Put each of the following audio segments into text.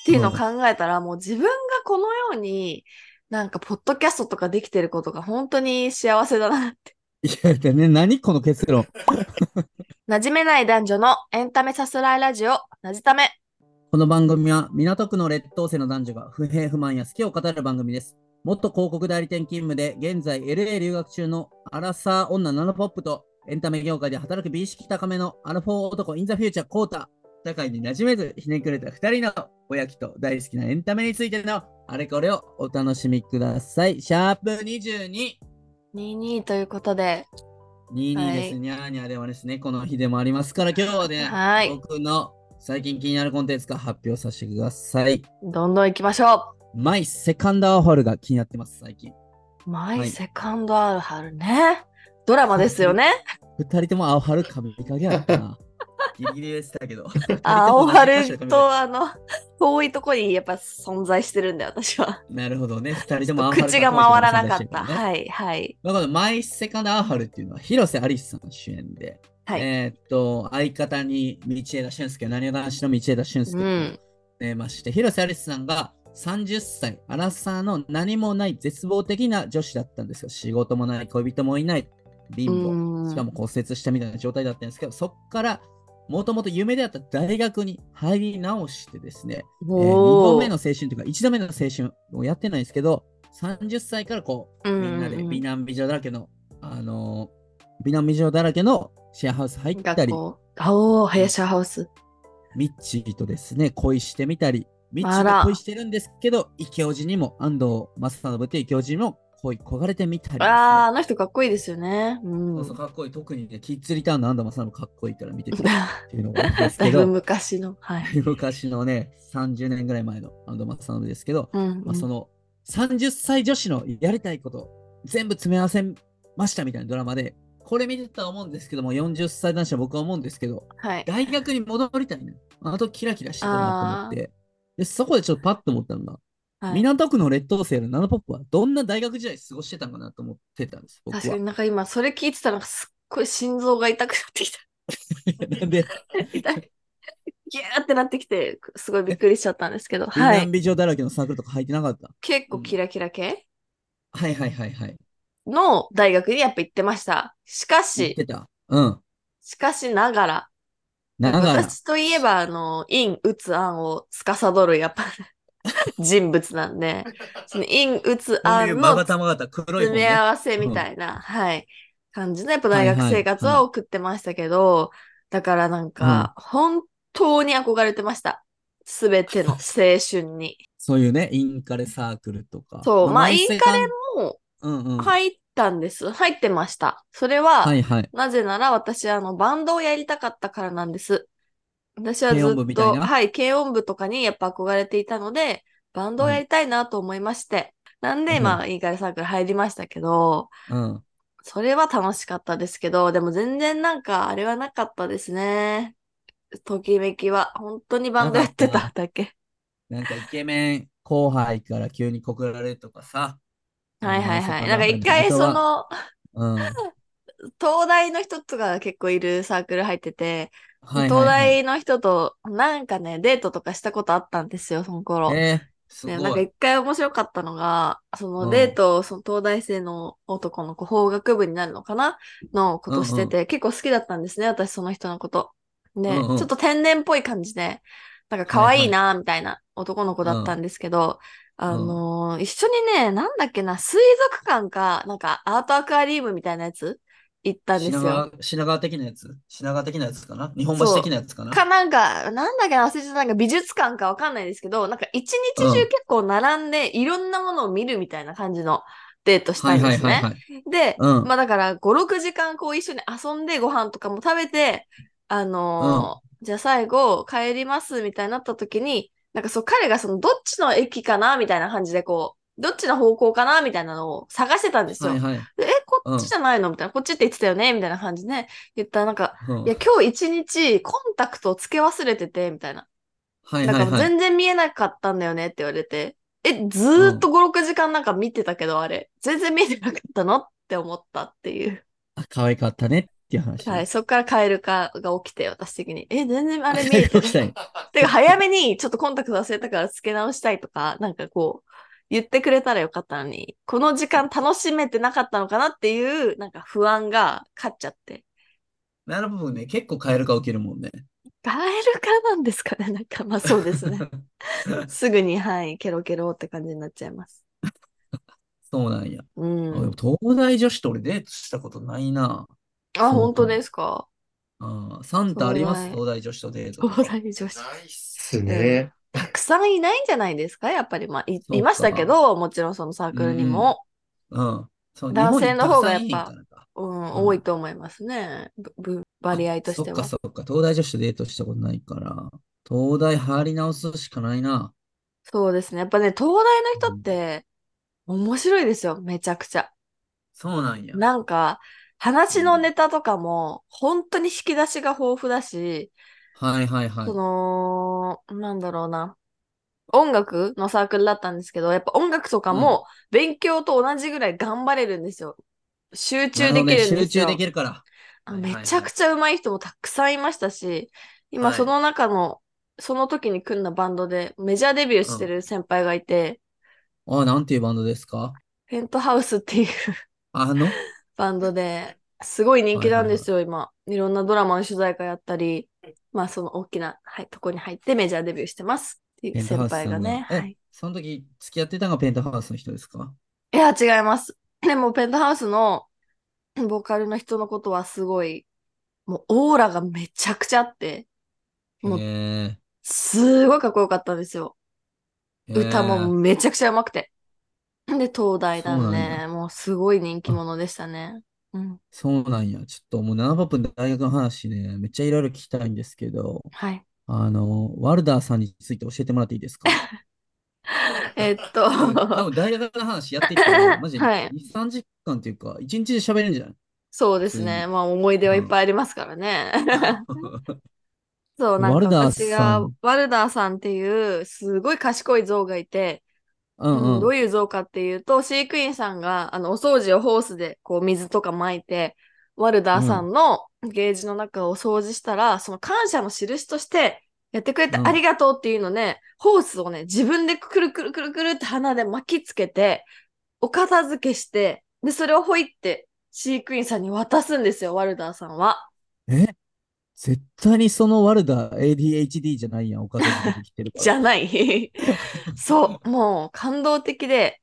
っていうのを考えたら、もう自分がこのように、なんか、ポッドキャストとかできてることが本当に幸せだなって。いや、でね、何この結論？馴染めない男女のエンタメさすらいラジオ、なじため。この番組は港区の劣等生の男女が不平不満や好きを語る番組です。元広告代理店勤務で現在 LA 留学中のアラサー女ナノポップとエンタメ業界で働く美意識高めのアルフォー男インザフューチャーコータ。社会に馴染めずひねくれた二人のおやきと大好きなエンタメについてのあれこれをお楽しみください。シャープ22。22ということで、22です。はいにゃーにゃーではですね、この日でもありますから、今日はね、はい僕の最近気になるコンテンツから発表させてください。どんどん行きましょマイセカンドアオハルが気になってます、最近。う。マイはいセカンドアルハルね。ドラマですよね。二人ともアオハル髪影やったな。ギリギリでしたけど。あオハルとあの、遠いとこにやっぱ存在してるんで、私は。なるほどね。二人ともアオハル口が回らなかった。い。はい、はい。だから、マイセカンドアオハルっていうのは、広瀬アリスさん主演で、はい。えーっと、相方に道枝俊介、なにわ男子の道枝俊介とうん。出まして、広瀬アリスさんが30歳、アラサーの何もない絶望的な女子だったんですよ。仕事もない、恋人もいない、貧うん乏、しかも骨折したみたいな状態だったんですけど、そこから、もともと夢であった大学に入り直してですね、えー、2度目の青春というか、1度目の青春をやってないんですけど、30歳からこう、うんみんなで美男美女だらけの、あのー美男美女だらけのシェアハウス入ったり、学校。おー、林ハウス。ミッチーとですね、恋してみたり、ミッチーと恋してるんですけど、イケオジにも、安藤正信というイケオジにも恋焦がれてみたりね、あー、あの人かっこいいですよね。うん。そうそうかっこいい。特にね、キッズリターンの安藤正信かっこいいから見てくれっていうのが ですだいぶけど、昔の。はい。昔のね、30年ぐらい前の安藤正信ですけど、うん、まあ、その30歳女子のやりたいこと全部詰め合わせましたみたいなドラマで、これ見てたと思うんですけども、40歳男子は僕は思うんですけど、はい。大学に戻りたいね。あとキラキラしてたなと思って。で、そこでちょっとパッと思ったのが、はい、港区の劣等生のナノポップはどんな大学時代過ごしてたんかなと思ってたんです、僕は確かに。なんか今、それ聞いてたら、すっごい心臓が痛くなってきた。な んで、痛い。ギューってなってきて、すごいびっくりしちゃったんですけど、美はい。男美女だらけのサークルとか入ってなかった？結構キラキラ系？はいはいはいはい。の大学にやっぱ行ってました。しかしてた。うん。しかしながら、ながら。私といえば、あの、陰、打つ案を司る、やっぱ、人物なんで、その陰、ういうま案の詰。め合わせみたいな、はい、感じのやっぱ大学生活は送ってましたけど、だからなんか、本当に憧れてました。すべての 青春に。そういうね、インカレサークルとか。そうまあマインインも。入ったんです。入ってました。それは、はいはい。なぜなら私、あの、バンドをやりたかったからなんです。私はずっと、はい、軽音部とかにやっぱ憧れていたので、バンドをやりたいなと思いまして。なんで、うんまあ、インカレサークル入りましたけど、うん。それは楽しかったですけど、でも全然なんか、あれはなかったですね。ときめきは、本当にバンドやってただけ。なんかイケメン後輩から急に告られるとかさ。はいはいはい。なんか一回そ、あの、うん。東大の人とか結構いるサークル入ってて、はいはいはい。東大の人となんかね、デートとかしたことあったんですよ、その頃。えー、すね。なんか一回面白かったのが、そのうん。デートをその東大生の男の子、法学部になるのかな？のことしてて、結構好きだったんですね、私その人のこと。で、うんうん。ちょっと天然っぽい感じで、なんか可愛いな、みたいな男の子だったんですけど、あのー一緒にね、なんだっけな、水族館か、なんかアートアクアリウムみたいなやつ行ったんですよ。品川品川的なやつ？品川的なやつかな？日本橋的なやつかな？かなんか、なんだっけな、忘れちゃった、なんか美術館かわかんないですけど、なんか一日うん中結構並んでいろんなものを見るみたいな感じのデートしたはいんですね。はいはいはい。で、うんまあだから5、6時間こう一緒に遊んでご飯とかも食べて、あのーじゃあ最後帰りますみたいになった時に、なんかそう彼がそのどっちの駅かなみたいな感じでこう、どっちの方向かなみたいなのを探してたんですよ。はいはい。でえ、こっちじゃないの？みたいな、こっちって言ってたよね？みたいな感じで、言ったらなんか、うん。いや、今日一日コンタクトをつけ忘れてて、みたいな。はいだからはい。はい。全然見えなかったんだよねって言われて、え、ずーっと5、6時間なんか見てたけど、あれ、全然見えてなかったのって思ったっていう。あ可愛かったねっていう話。はい、そっからカエル化が起きて、私的に。え、全然あれ見えて起きた。んやってか早めにちょっとコンタクト忘れたから付け直したいとか、なんかこう、言ってくれたらよかったのに、この時間楽しめてなかったのかなっていう、なんか不安が勝っちゃって。なるほどね。結構カエルが起きるもんね。カエル化なんですかねなんか、まあそうですね。すぐに、はい、ケロケロって感じになっちゃいます。そうなんや。うあでもん。東大女子と俺デートしたことないな。あ、本当ですか？あーサンタあります？東大女子とデートと東か。大女子。ないっすね。たくさんいないんじゃないですか？やっぱり、まあ、いいましたけど、もちろんそのサークルにも、うん。そう男性の方がやっぱうん、多いと思いますね。割合としては。そっかそっか。東大女子とデートしたことないから。東大入り直すしかないな。そうですね。やっぱね、東大の人って面白いですよ。めちゃくちゃ。そうなんや。なんか、話のネタとかも本当に引き出しが豊富だし、はいはいはいそ。の、なんだろうな。音楽のサークルだったんですけど、やっぱ音楽とかも勉強と同じぐらい頑張れるんですよ。集中できるんですよ。集中できるから。めちゃくちゃ上手い人もたくさんいましたし、今はいその中の、その時に組んだバンドでメジャーデビューしてる先輩がいて、あ、なんていうバンドですか？ペントハウスっていうあの？バンドで、すごい人気なんですよ、今。いろんなドラマの主題歌やったり、まあその大きな、はい、とこに入ってメジャーデビューしてますっていう先輩がね。え、はい。その時付き合ってたのがペントハウスの人ですか？いや、違います。でもペントハウスのボーカルの人のことはすごい、もうオーラがめちゃくちゃあって、もうへすごいかっこよかったんですよ。え。歌もへめちゃくちゃ上手くて。で、東大なんで、もうすごい人気者でしたね。うん。そうなんや。ちょっともう7分で大学の話ね、めっちゃいろいろ聞きたいんですけど、はい。あの、ワルダーさんについて教えてもらっていいですか？えっと、多分多分大学の話やってきたら、マジではい2、3時間っていうか、1日で喋れるんじゃない？そうですね。まあ思い出はいっぱいありますからね。そう、なんかワルダー私がさん、ワルダーさんっていう、すごい賢い象がいて、うんうん。うんどういう像かっていうと、飼育員さんが、あの、お掃除をホースで、こう、水とか撒いて、ワルダーさんのゲージの中を掃除したら、その感謝の印として、やってくれてうんありがとうっていうのね、ホースをね、自分でくるくるくるくるって鼻で巻きつけて、お片付けして、で、それをほいって飼育員さんに渡すんですよ、ワルダーさんは。え？絶対にそのワルダー ADHD じゃないやん、おかげできてるから。じゃない。そう、もう感動的で、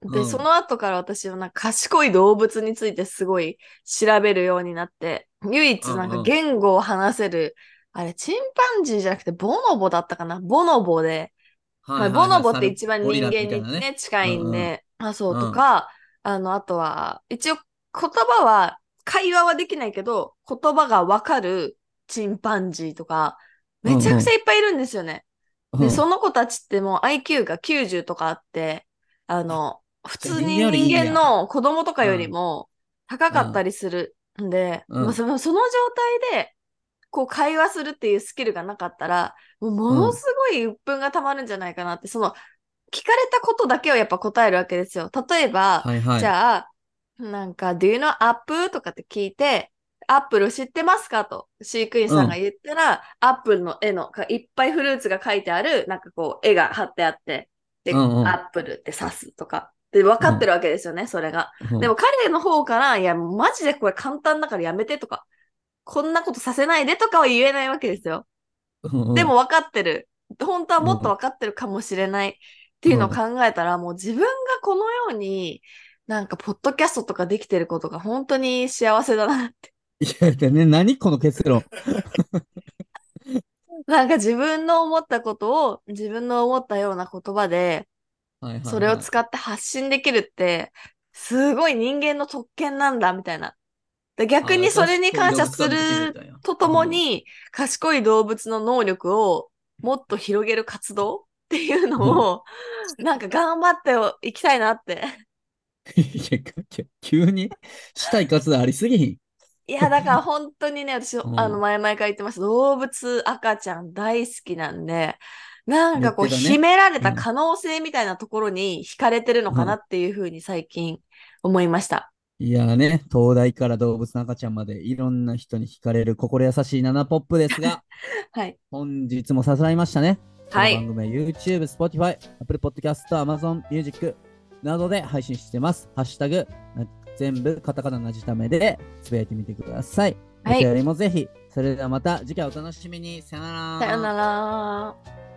で、うん。その後から私はなんか賢い動物についてすごい調べるようになって、唯一なんかうんうん言語を話せる、あれ、チンパンジーじゃなくてボノボだったかな？ボノボで、まあ、はいはい。はいボノボって一番人間になね、近いんで、あ、そううんとか、あの、あとは、一応言葉は、会話はできないけど、言葉がわかるチンパンジーとか、めちゃくちゃいっぱいいるんですよね。うんで、その子たちってもう IQ が90とかあって、あの、普通に人間の子供とかよりも高かったりするんで、うんまあそのその状態で、こう会話するっていうスキルがなかったら、もうものすごい鬱憤がたまるんじゃないかなって、その、聞かれたことだけをやっぱ答えるわけですよ。例えば、はいはい。じゃあ、なんか、Do you know Apple? とかって聞いて、アップル知ってますか？と飼育員さんが言ったら、アップルの絵のかいっぱいフルーツが書いてある、なんかこう、絵が貼ってあって、で、うんうんアップルって指すとか。で、分かってるわけですよね、それが。うんでも彼の方から、いや、マジでこれ簡単だからやめてとか、こんなことさせないでとかは言えないわけですよ。うんうんでも分かってる。本当はもっと分かってるかもしれないっていうのを考えたら、もう自分がこのように、なんか、ポッドキャストとかできてることが本当に幸せだなって。いや、でね、何この結論？なんか自分の思ったことを自分の思ったような言葉で、それを使って発信できるって、すごい人間の特権なんだ、みたいな。で逆にそれに感謝するととも、に、賢い動物の能力をもっと広げる活動っていうのを、なんか頑張っていきたいなって。いや急にしたい活動ありすぎひん。いや、だから 本当にね、私、うんあの、前々から言ってました。動物、赤ちゃん大好きなんで、なんかこう、言ってたね秘められた可能性みたいなところに惹かれてるのかなっていうふうに最近思いました。いやーね、東大から動物の赤ちゃんまでいろんな人に惹かれる心優しいナナポップですが、はい。本日もさすらいましたね。はいこの番組は YouTube、Spotify、Apple Podcast、Amazon Music などで配信してます。ハッシュタグ、な全部カタカナなじためでつぶやいてみてください。はいお便りもぜひ。それではまた次回お楽しみに。さよなら。さよなら。